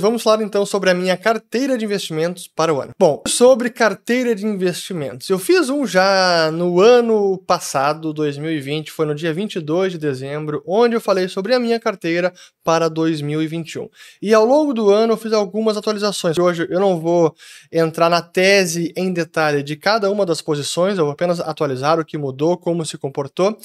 Vamos falar então sobre a minha carteira de investimentos para o ano. Bom, sobre carteira de investimentos. Eu fiz um já no ano passado, 2020, foi no dia 22 de dezembro, onde eu falei sobre a minha carteira para 2021. E ao longo do ano eu fiz algumas atualizações. Hoje eu não vou entrar na tese em detalhe de cada uma das posições, eu vou apenas atualizar o que mudou, como se comportou.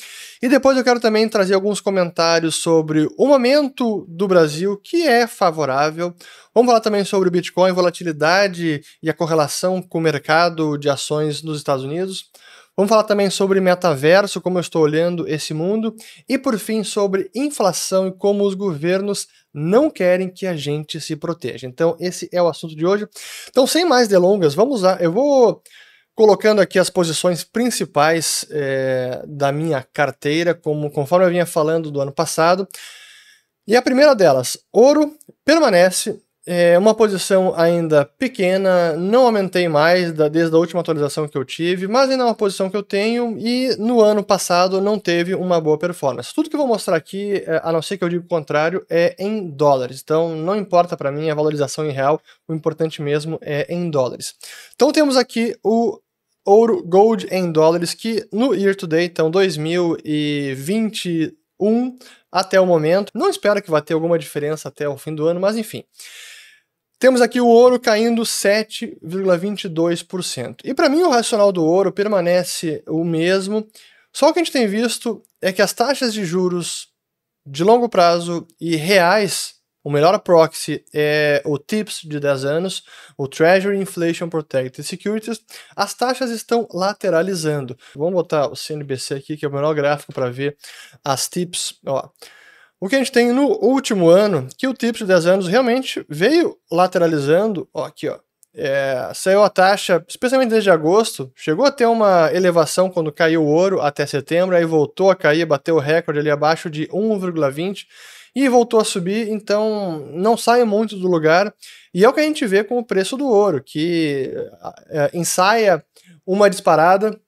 E depois eu quero também trazer alguns comentários sobre o momento do Brasil que é favorável Vamos falar também sobre o Bitcoin, volatilidade e a correlação com o mercado de ações nos Estados Unidos. Vamos falar também sobre metaverso, como eu estou olhando esse mundo. E por fim, sobre inflação e como os governos não querem que a gente se proteja. Então, esse é o assunto de hoje. Então, sem mais delongas, vamos lá. Eu vou colocando aqui as posições principais é, da minha carteira, como conforme eu vinha falando do ano passado. E a primeira delas, ouro, permanece é uma posição ainda pequena, não aumentei mais da, desde a última atualização que eu tive, mas ainda é uma posição que eu tenho e no ano passado não teve uma boa performance. Tudo que eu vou mostrar aqui, é, a não ser que eu diga o contrário, é em dólares. Então não importa para mim a valorização em real, o importante mesmo é em dólares. Então temos aqui o ouro gold em dólares que no year to date, então 2021 até o momento. Não espero que vá ter alguma diferença até o fim do ano, mas enfim. Temos aqui o ouro caindo 7,22%. E para mim o racional do ouro permanece o mesmo. Só o que a gente tem visto é que as taxas de juros de longo prazo e reais, o melhor proxy é o TIPS de 10 anos, o Treasury Inflation Protected Securities, as taxas estão lateralizando. Vamos botar o CNBC aqui, que é o melhor gráfico para ver as TIPS. Ó. O que a gente tem no último ano, que o TIPS de 10 anos realmente veio lateralizando, ó, aqui ó, é, saiu a taxa, especialmente desde agosto, chegou a ter uma elevação quando caiu o ouro até setembro, aí voltou a cair, bateu o recorde ali abaixo de 1,20 e voltou a subir, então não sai muito do lugar. E é o que a gente vê com o preço do ouro, que é, ensaia uma disparada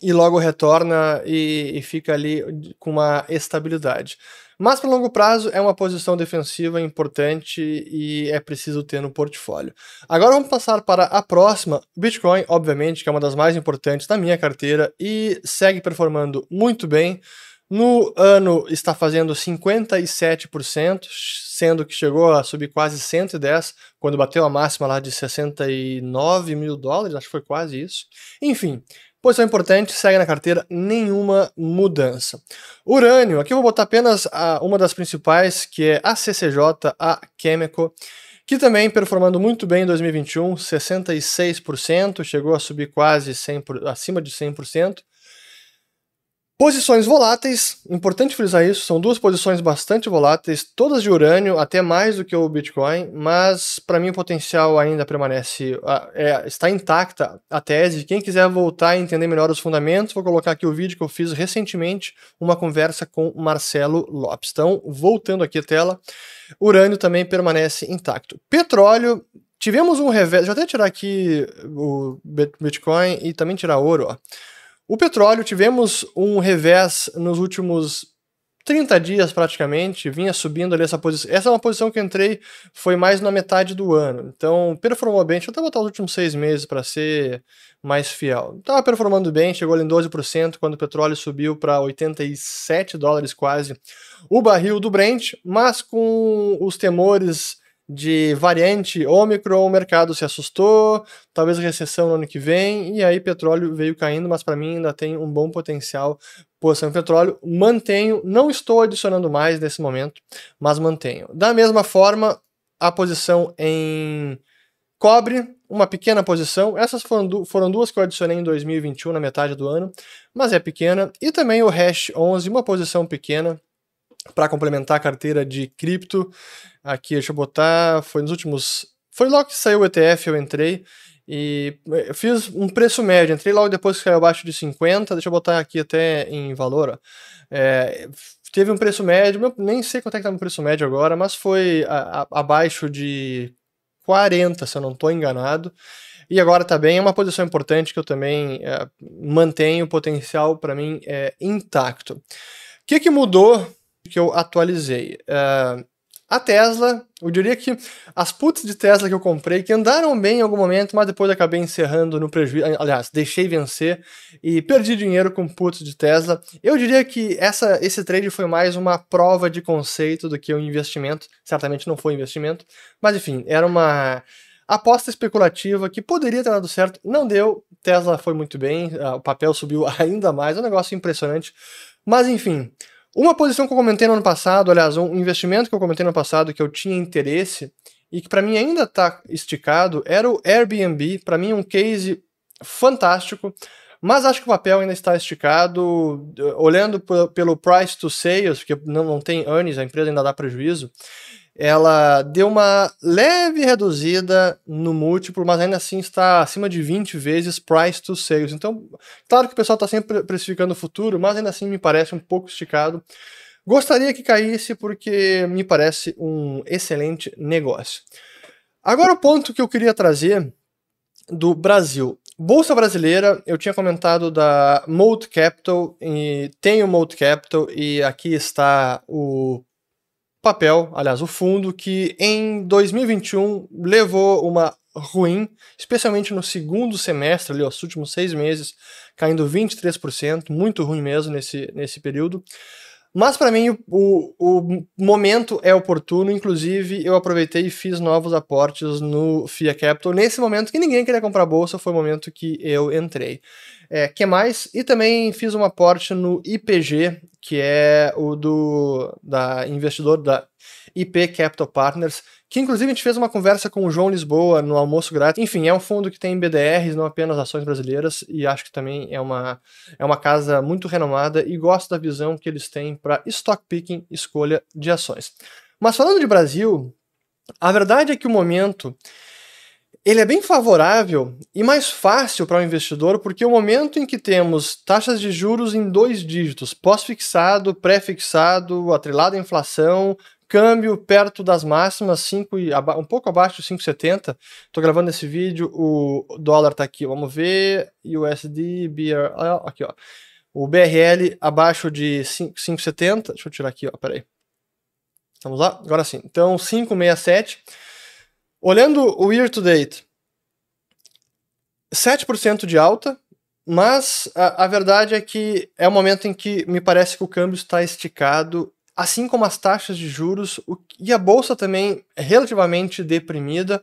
e logo retorna e, e fica ali com uma estabilidade. Mas para longo prazo é uma posição defensiva importante e é preciso ter no portfólio. Agora vamos passar para a próxima. Bitcoin, obviamente, que é uma das mais importantes da minha carteira e segue performando muito bem. No ano está fazendo 57%, sendo que chegou a subir quase 110 quando bateu a máxima lá de 69 mil dólares, acho que foi quase isso. Enfim, posição importante, segue na carteira, nenhuma mudança. Urânio, aqui eu vou botar apenas a, uma das principais, que é a CCJ, a Chemical, que também performando muito bem em 2021, 66%, chegou a subir quase 100 acima de 100%. Posições voláteis, importante frisar isso, são duas posições bastante voláteis, todas de urânio, até mais do que o Bitcoin, mas para mim o potencial ainda permanece, é, está intacta a tese. Quem quiser voltar a entender melhor os fundamentos, vou colocar aqui o vídeo que eu fiz recentemente, uma conversa com Marcelo Lopes. Então, voltando aqui a tela, urânio também permanece intacto. Petróleo, tivemos um revés, deixa eu até tirar aqui o Bitcoin e também tirar ouro, ó. O petróleo, tivemos um revés nos últimos 30 dias praticamente, vinha subindo ali essa posição. Essa é uma posição que eu entrei, foi mais na metade do ano. Então, performou bem. Deixa eu até botar os últimos seis meses para ser mais fiel. Estava performando bem, chegou ali em 12% quando o petróleo subiu para 87 dólares quase o barril do Brent, mas com os temores de variante Omicron, o mercado se assustou, talvez recessão no ano que vem, e aí petróleo veio caindo, mas para mim ainda tem um bom potencial posição em petróleo. Mantenho, não estou adicionando mais nesse momento, mas mantenho. Da mesma forma, a posição em cobre, uma pequena posição. Essas foram, du foram duas que eu adicionei em 2021, na metade do ano, mas é pequena. E também o Hash 11, uma posição pequena, para complementar a carteira de cripto. Aqui, deixa eu botar, foi nos últimos. Foi logo que saiu o ETF, eu entrei e eu fiz um preço médio. Entrei logo depois que caiu abaixo de 50. Deixa eu botar aqui até em valor. É, teve um preço médio, nem sei quanto é que tá no preço médio agora, mas foi a, a, abaixo de 40, se eu não estou enganado. e agora está bem. É uma posição importante que eu também é, mantenho, o potencial para mim é intacto. O que, que mudou que eu atualizei? Uh, a Tesla, eu diria que as puts de Tesla que eu comprei, que andaram bem em algum momento, mas depois acabei encerrando no prejuízo. Aliás, deixei vencer e perdi dinheiro com puts de Tesla. Eu diria que essa, esse trade foi mais uma prova de conceito do que um investimento. Certamente não foi investimento, mas enfim, era uma aposta especulativa que poderia ter dado certo, não deu. Tesla foi muito bem, o papel subiu ainda mais, é um negócio impressionante. Mas enfim, uma posição que eu comentei no ano passado, aliás, um investimento que eu comentei no ano passado que eu tinha interesse e que para mim ainda está esticado era o Airbnb. Para mim, um case fantástico, mas acho que o papel ainda está esticado. Olhando pelo price to sales, porque não, não tem earnings, a empresa ainda dá prejuízo ela deu uma leve reduzida no múltiplo, mas ainda assim está acima de 20 vezes price to sales. Então, claro que o pessoal está sempre precificando o futuro, mas ainda assim me parece um pouco esticado. Gostaria que caísse porque me parece um excelente negócio. Agora o ponto que eu queria trazer do Brasil. Bolsa brasileira, eu tinha comentado da Mold Capital, e tem o Mold Capital, e aqui está o papel, aliás, o fundo, que em 2021 levou uma ruim, especialmente no segundo semestre, ali, os últimos seis meses, caindo 23%, muito ruim mesmo nesse, nesse período. Mas para mim o, o momento é oportuno, inclusive eu aproveitei e fiz novos aportes no FIA Capital. Nesse momento que ninguém queria comprar bolsa, foi o momento que eu entrei. É, que mais? E também fiz um aporte no IPG, que é o do da investidor da IP Capital Partners, que inclusive a gente fez uma conversa com o João Lisboa no almoço grátis. Enfim, é um fundo que tem BDRs, não apenas ações brasileiras, e acho que também é uma, é uma casa muito renomada e gosto da visão que eles têm para stock picking, escolha de ações. Mas falando de Brasil, a verdade é que o momento ele é bem favorável e mais fácil para o investidor, porque o momento em que temos taxas de juros em dois dígitos, pós-fixado, pré-fixado, atrelado à inflação, câmbio perto das máximas, 5 e um pouco abaixo de 5,70. Estou gravando esse vídeo, o dólar está aqui, vamos ver, USD, BR, aqui ó. O BRL abaixo de 5,70. Deixa eu tirar aqui, ó, peraí. Vamos lá? Agora sim. Então, 5,67. Olhando o year to date, 7% de alta, mas a, a, verdade é que é o momento em que me parece que o câmbio está esticado, assim como as taxas de juros, e a bolsa também é relativamente deprimida,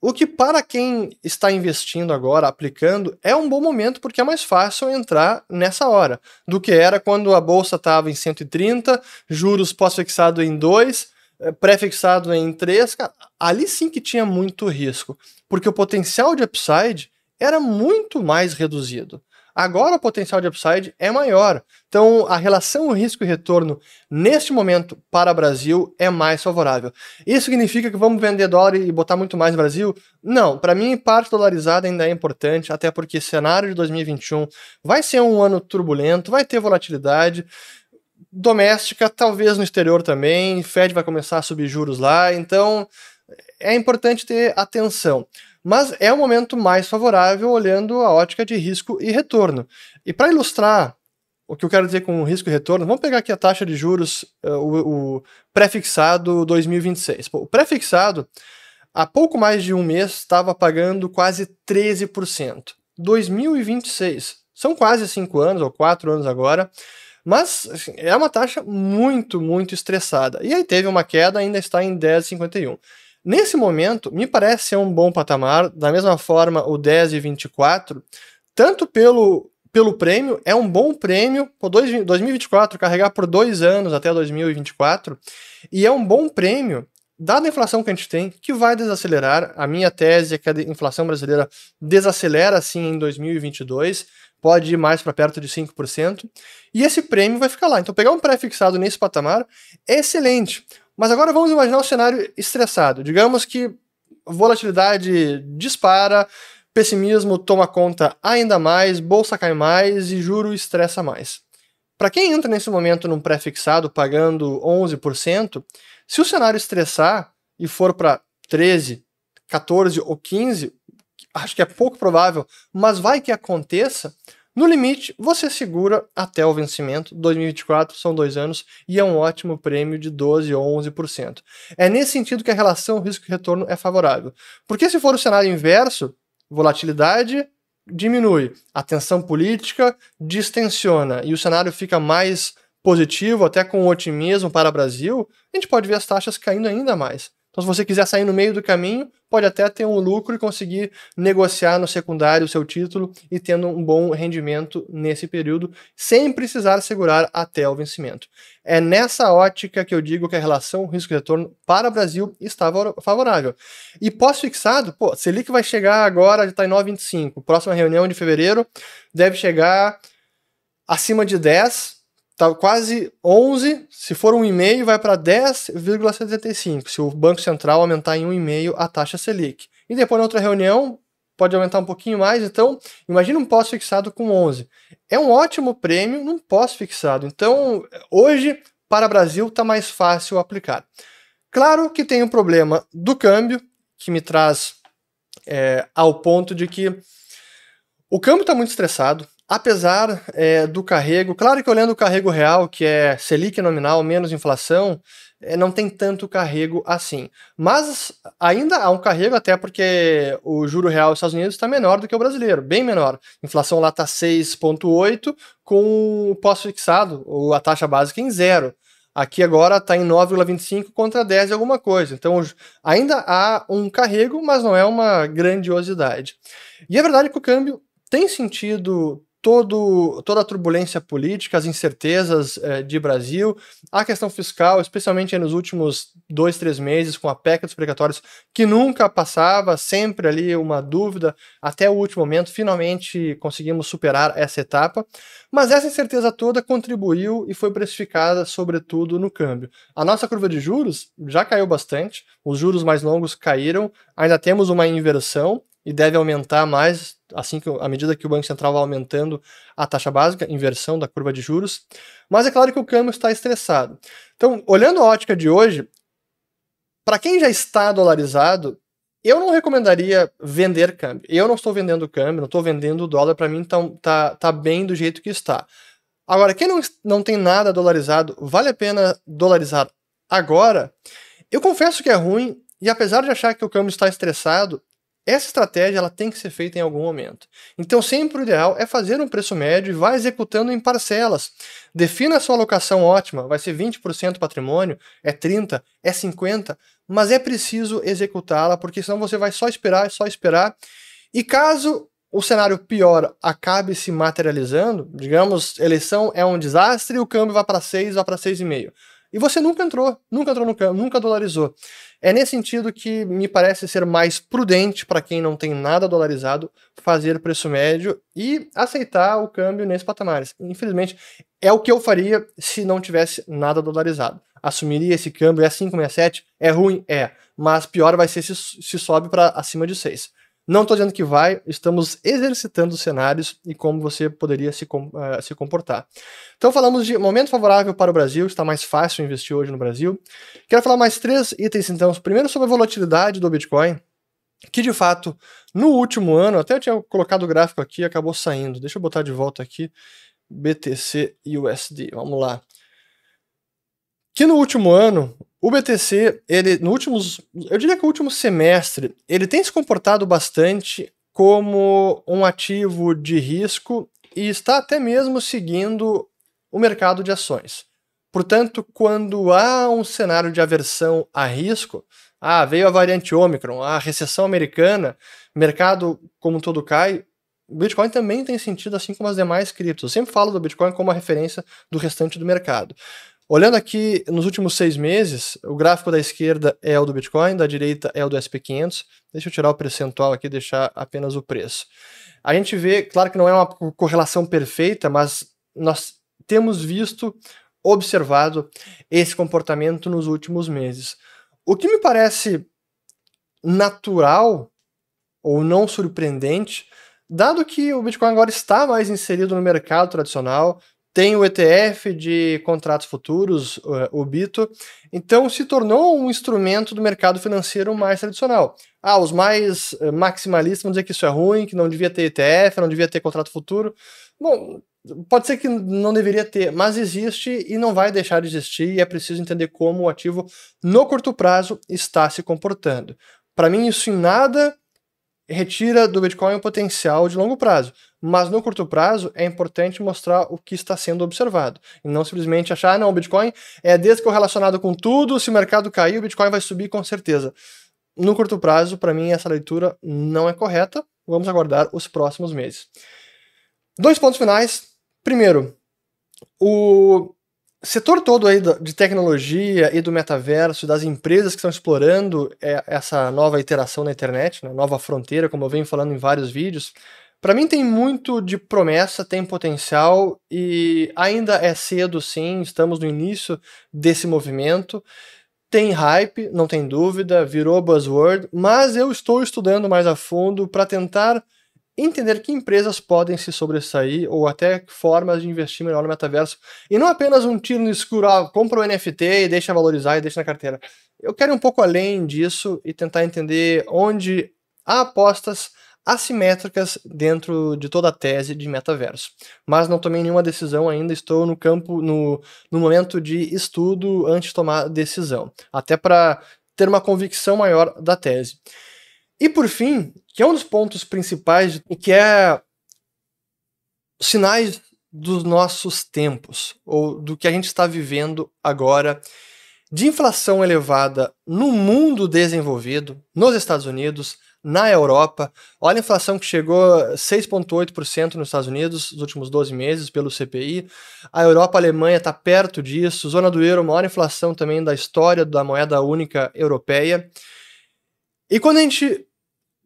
o que para quem está investindo agora, aplicando, é um bom momento porque é mais fácil entrar nessa hora do que era quando a bolsa estava em 130, juros pós-fixado em 2, eh, pré-fixado em 3, cara, ali sim que tinha muito risco, porque o potencial de upside era muito mais reduzido. Agora o potencial de upside é maior. Então a relação risco e retorno neste momento para o Brasil é mais favorável. Isso significa que vamos vender dólar e botar muito mais no Brasil? Não, para mim parte dolarizada ainda é importante, até porque cenário de 2021 vai ser um ano turbulento, vai ter volatilidade doméstica, talvez no exterior também. Fed vai começar a subir juros lá, então é importante ter atenção. Mas é o momento mais favorável olhando a ótica de risco e retorno. E para ilustrar o que eu quero dizer com risco e retorno, vamos pegar aqui a taxa de juros, uh, o, o pré-fixado 2026. Pô, o pré-fixado, há pouco mais de um mês, estava pagando quase 13%. 2026, são quase cinco anos ou quatro anos agora, mas assim, é uma taxa muito, muito estressada. E aí teve uma queda, ainda está em 10,51. Nesse momento, me parece ser um bom patamar, da mesma forma o 10,24, tanto pelo, pelo prêmio, é um bom prêmio, por 2024, carregar por dois anos até 2024, e é um bom prêmio dada a inflação que a gente tem, que vai desacelerar. A minha tese é que a inflação brasileira desacelera sim em 2022 pode ir mais para perto de 5%, e esse prêmio vai ficar lá. Então, pegar um pré-fixado nesse patamar é excelente. Mas agora vamos imaginar um cenário estressado. Digamos que volatilidade dispara, pessimismo toma conta ainda mais, bolsa cai mais e juro estressa mais. Para quem entra nesse momento num pré-fixado pagando 11%, se o cenário estressar e for para 13, 14 ou 15, acho que é pouco provável, mas vai que aconteça, no limite, você segura até o vencimento. 2024 são dois anos e é um ótimo prêmio de 12 ou 11%. É nesse sentido que a relação risco-retorno é favorável. Porque se for o cenário inverso, volatilidade diminui, a tensão política distensiona e o cenário fica mais positivo, até com otimismo para o Brasil, a gente pode ver as taxas caindo ainda mais. Então, se você quiser sair no meio do caminho, pode até ter um lucro e conseguir negociar no secundário o seu título e tendo um bom rendimento nesse período, sem precisar segurar até o vencimento. É nessa ótica que eu digo que a relação risco-retorno para o Brasil está favorável. E pós-fixado, pô, Selic vai chegar agora, já está em 9,25. Próxima reunião de fevereiro deve chegar acima de 10 tá quase 11, se for um e-mail vai para 10,75, se o Banco Central aumentar em um e-mail a taxa Selic. E depois na outra reunião pode aumentar um pouquinho mais, então imagine um pós-fixado com 11. É um ótimo prêmio num pós-fixado. Então, hoje para o Brasil está mais fácil aplicar. Claro que tem um problema do câmbio, que me traz é, ao ponto de que o câmbio está muito estressado, apesar é, do carrego, claro que olhando o carrego real, que é Selic nominal menos inflação, é, não tem tanto carrego assim. Mas ainda há um carrego, até porque o juro real dos Estados Unidos está menor do que o brasileiro, bem menor. Inflação lá está 6,8, com o pós-fixado, ou a taxa básica em zero. Aqui agora está em 9,25 contra 10 e alguma coisa. Então ainda há um carrego, mas não é uma grandiosidade. E é verdade que o câmbio tem sentido todo, toda a turbulência política, as incertezas eh, de Brasil, a questão fiscal, especialmente nos últimos dois, três meses, com a PEC dos precatórios, que nunca passava, sempre ali uma dúvida, até o último momento, finalmente conseguimos superar essa etapa. Mas essa incerteza toda contribuiu e foi precificada, sobretudo, no câmbio. A nossa curva de juros já caiu bastante, os juros mais longos caíram, ainda temos uma inversão, e deve aumentar mais assim que à medida que o Banco Central vai aumentando a taxa básica, inversão da curva de juros. Mas é claro que o câmbio está estressado. Então, olhando a ótica de hoje, para quem já está dolarizado, eu não recomendaria vender câmbio. Eu não estou vendendo câmbio, não estou vendendo dólar, para mim tá, tá, tá bem do jeito que está. Agora, quem não, não tem nada dolarizado, vale a pena dolarizar agora? Eu confesso que é ruim, e apesar de achar que o câmbio está estressado, essa estratégia ela tem que ser feita em algum momento. Então, sempre o ideal é fazer um preço médio e vá executando em parcelas. Defina a sua alocação ótima, vai ser 20% patrimônio, é 30, é 50, mas é preciso executá-la, porque senão você vai só esperar, só esperar. E caso o cenário pior acabe se materializando, digamos, eleição é um desastre, o câmbio vai para 6, vai para 6,5. E você nunca entrou, nunca entrou no câmbio, nunca dolarizou. É nesse sentido que me parece ser mais prudente para quem não tem nada dolarizado fazer preço médio e aceitar o câmbio nesses patamares. Infelizmente, é o que eu faria se não tivesse nada dolarizado. Assumiria esse câmbio, é 567, é ruim? É, mas pior vai ser se, se sobe para acima de 6. Não estou dizendo que vai, estamos exercitando cenários e como você poderia se, uh, se comportar. Então falamos de momento favorável para o Brasil, está mais fácil investir hoje no Brasil. Quero falar mais três itens então. Primeiro sobre a volatilidade do Bitcoin, que de fato, no último ano, até eu tinha colocado o gráfico aqui, acabou saindo. Deixa eu botar de volta aqui, BTC USD, vamos lá. Que no último ano, o BTC, ele, no últimos, eu diria que o último semestre, ele tem se comportado bastante como um ativo de risco e está até mesmo seguindo o mercado de ações. Portanto, quando há um cenário de aversão a risco, ah, veio a variante Omicron, a recessão americana, mercado como um todo cai, o Bitcoin também tem sentido assim como as demais criptos. Eu sempre falo do Bitcoin como uma referência do restante do mercado. Olhando aqui nos últimos seis meses, o gráfico da esquerda é o do Bitcoin, da direita é o do SP500. Deixa eu tirar o percentual aqui e deixar apenas o preço. A gente vê, claro que não é uma correlação perfeita, mas nós temos visto, observado esse comportamento nos últimos meses. O que me parece natural ou não surpreendente, dado que o Bitcoin agora está mais inserido no mercado tradicional, tem o ETF de contratos futuros, o BITO, então se tornou um instrumento do mercado financeiro mais tradicional. Ah, os mais eh, maximalistas vão dizer que isso é ruim, que não devia ter ETF, não devia ter contrato futuro. Bom, pode ser que não deveria ter, mas existe e não vai deixar de existir, e é preciso entender como o ativo no curto prazo está se comportando. Para mim, isso em nada retira do Bitcoin o potencial de longo prazo. Mas no curto prazo é importante mostrar o que está sendo observado. E não simplesmente achar, ah, não, o Bitcoin é descorrelacionado com tudo, se o mercado cair, o Bitcoin vai subir com certeza. No curto prazo, para mim, essa leitura não é correta. Vamos aguardar os próximos meses. Dois pontos finais. Primeiro, o setor todo aí de tecnologia e do metaverso, das empresas que estão explorando é, essa nova iteração na internet, né, nova fronteira, como eu venho falando em vários vídeos, para mim tem muito de promessa, tem potencial e ainda é cedo sim, estamos no início desse movimento. Tem hype, não tem dúvida, virou buzzword, mas eu estou estudando mais a fundo para tentar entender que empresas podem se sobressair ou até formas de investir melhor no metaverso. E não apenas um tiro no escuro, ah, compra o um NFT e deixa valorizar e deixa na carteira. Eu quero ir um pouco além disso e tentar entender onde há apostas assimétricas dentro de toda a tese de metaverso. Mas não tomei nenhuma decisão ainda, estou no campo, no, no momento de estudo antes de tomar decisão, até para ter uma convicção maior da tese. E por fim, que é um dos pontos principais que é sinais dos nossos tempos, ou do que a gente está vivendo agora, de inflação elevada no mundo desenvolvido, nos Estados Unidos, na Europa. Olha a inflação que chegou a 6,8% nos Estados Unidos nos últimos 12 meses pelo CPI. A Europa, a Alemanha está perto disso. Zona do euro, maior inflação também da história da moeda única europeia. E quando a gente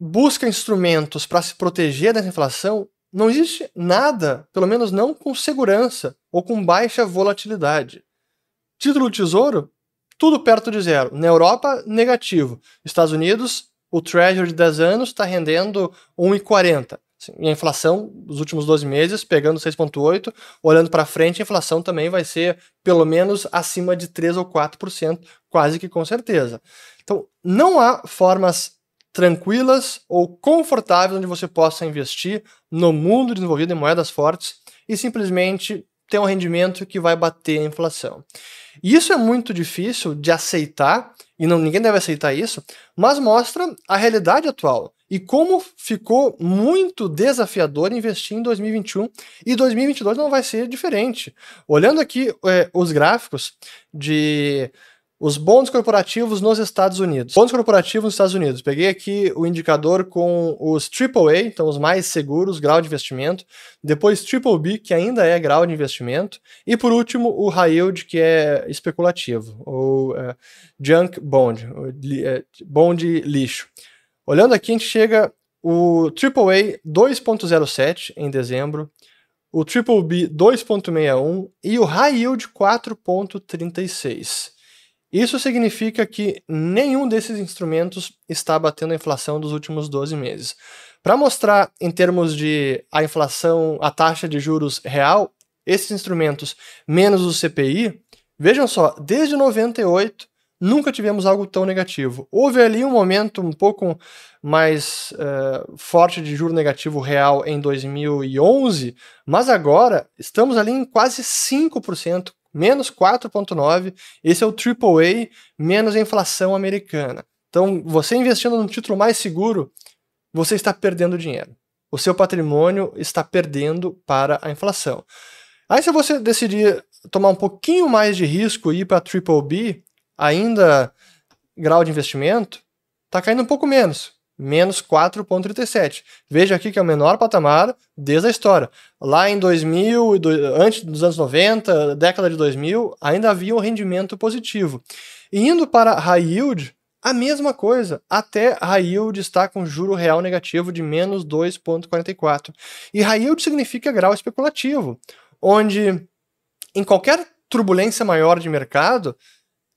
busca instrumentos para se proteger dessa inflação, não existe nada, pelo menos não com segurança ou com baixa volatilidade. Título do Tesouro, tudo perto de zero. Na Europa, negativo. Estados Unidos, o Treasury de 10 anos está rendendo 1,40. E a inflação dos últimos 12 meses, pegando 6,8, olhando para frente, a inflação também vai ser pelo menos acima de 3 ou 4%, quase que com certeza. Então, não há formas tranquilas ou confortáveis onde você possa investir no mundo desenvolvido em moedas fortes e simplesmente ter um rendimento que vai bater a inflação. E isso é muito difícil de aceitar, e não, ninguém deve aceitar isso, mas mostra a realidade atual e como ficou muito desafiador investir em 2021 e 2022 não vai ser diferente. Olhando aqui é, os gráficos de os bons corporativos nos Estados Unidos. Bons corporativos nos Estados Unidos. Peguei aqui o indicador com os AAA, então os mais seguros, grau de investimento. Depois Triple B, que ainda é grau de investimento. E por último, o High Yield, que é especulativo, ou é, Junk Bond, é, bond lixo. Olhando aqui, a gente chega o AAA 2.07 em dezembro, o Triple B 2.61 e o High Yield 4.36. Isso significa que nenhum desses instrumentos está batendo a inflação dos últimos 12 meses. Para mostrar em termos de a inflação, a taxa de juros real, esses instrumentos menos o CPI, vejam só, desde 98 nunca tivemos algo tão negativo. Houve ali um momento um pouco mais uh, forte de juro negativo real em 2011, mas agora estamos ali em quase 5%, menos 4,9%. Esse é o AAA menos a inflação americana. Então, você investindo num título mais seguro, você está perdendo dinheiro. O seu patrimônio está perdendo para a inflação. Aí, se você decidir tomar um pouquinho mais de risco e ir para BBB, ainda grau de investimento, está caindo um pouco menos menos 4,37. Veja aqui que é o menor patamar desde a história. Lá em 2000, antes dos anos 90, década de 2000, ainda havia um rendimento positivo. E indo para high yield, a mesma coisa. Até high yield está com juro real negativo de menos 2,44. E high yield significa grau especulativo, onde em qualquer turbulência maior de mercado,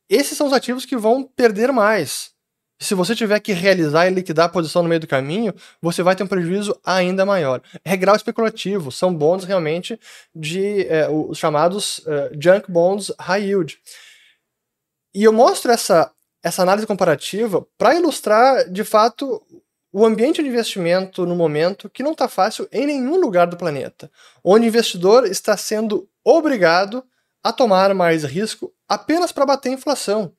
esses são os ativos que vão perder mais Se você tiver que realizar e liquidar a posição no meio do caminho, você vai ter um prejuízo ainda maior. É grau especulativo, são bonds realmente de é, os chamados uh, junk bonds high yield. E eu mostro essa, essa análise comparativa para ilustrar, de fato, o ambiente de investimento no momento que não está fácil em nenhum lugar do planeta, onde o investidor está sendo obrigado a tomar mais risco apenas para bater a inflação.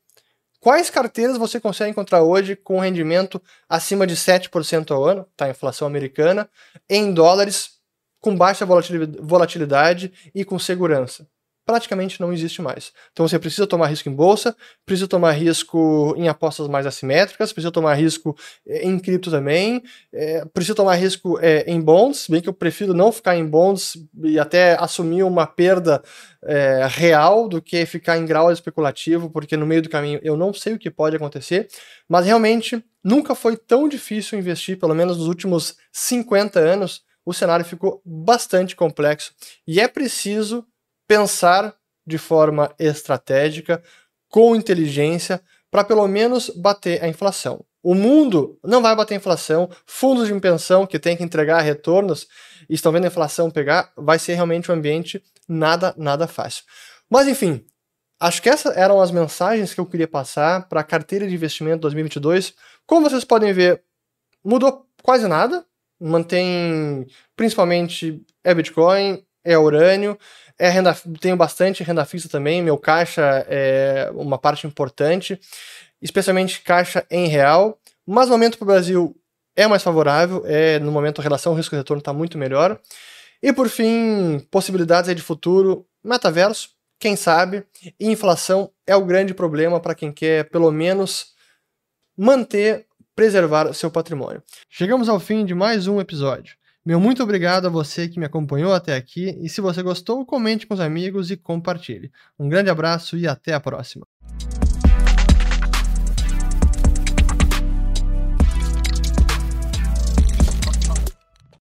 Quais carteiras você consegue encontrar hoje com rendimento acima de 7% ao ano, tá? Inflação americana, em dólares, com baixa volatilidade e com segurança? Praticamente não existe mais. Então você precisa tomar risco em bolsa, precisa tomar risco em apostas mais assimétricas, precisa tomar risco eh, em cripto também, é, precisa tomar risco é, em bonds, bem que eu prefiro não ficar em bonds e até assumir uma perda é, real do que ficar em grau especulativo, porque no meio do caminho eu não sei o que pode acontecer, mas realmente nunca foi tão difícil investir, pelo menos nos últimos 50 anos, o cenário ficou bastante complexo e é preciso pensar de forma estratégica, com inteligência, para pelo menos bater a inflação. O mundo não vai bater a inflação, fundos de pensão que têm que entregar retornos e estão vendo a inflação pegar, vai ser realmente um ambiente nada, nada fácil. Mas enfim, acho que essas eram as mensagens que eu queria passar para a carteira de investimento 2022. Como vocês podem ver, mudou quase nada, mantém principalmente é Bitcoin, é urânio, é renda, tenho bastante renda fixa também, meu caixa é uma parte importante, especialmente caixa em real, mas o momento para o Brasil é mais favorável, é no momento a relação risco-retorno está muito melhor. E por fim, possibilidades de futuro, metaverso, quem sabe, e inflação é o grande problema para quem quer pelo menos manter, preservar seu patrimônio. Chegamos ao fim de mais um episódio. Meu muito obrigado a você que me acompanhou até aqui e se você gostou, comente com os amigos e compartilhe. Um grande abraço e até a próxima.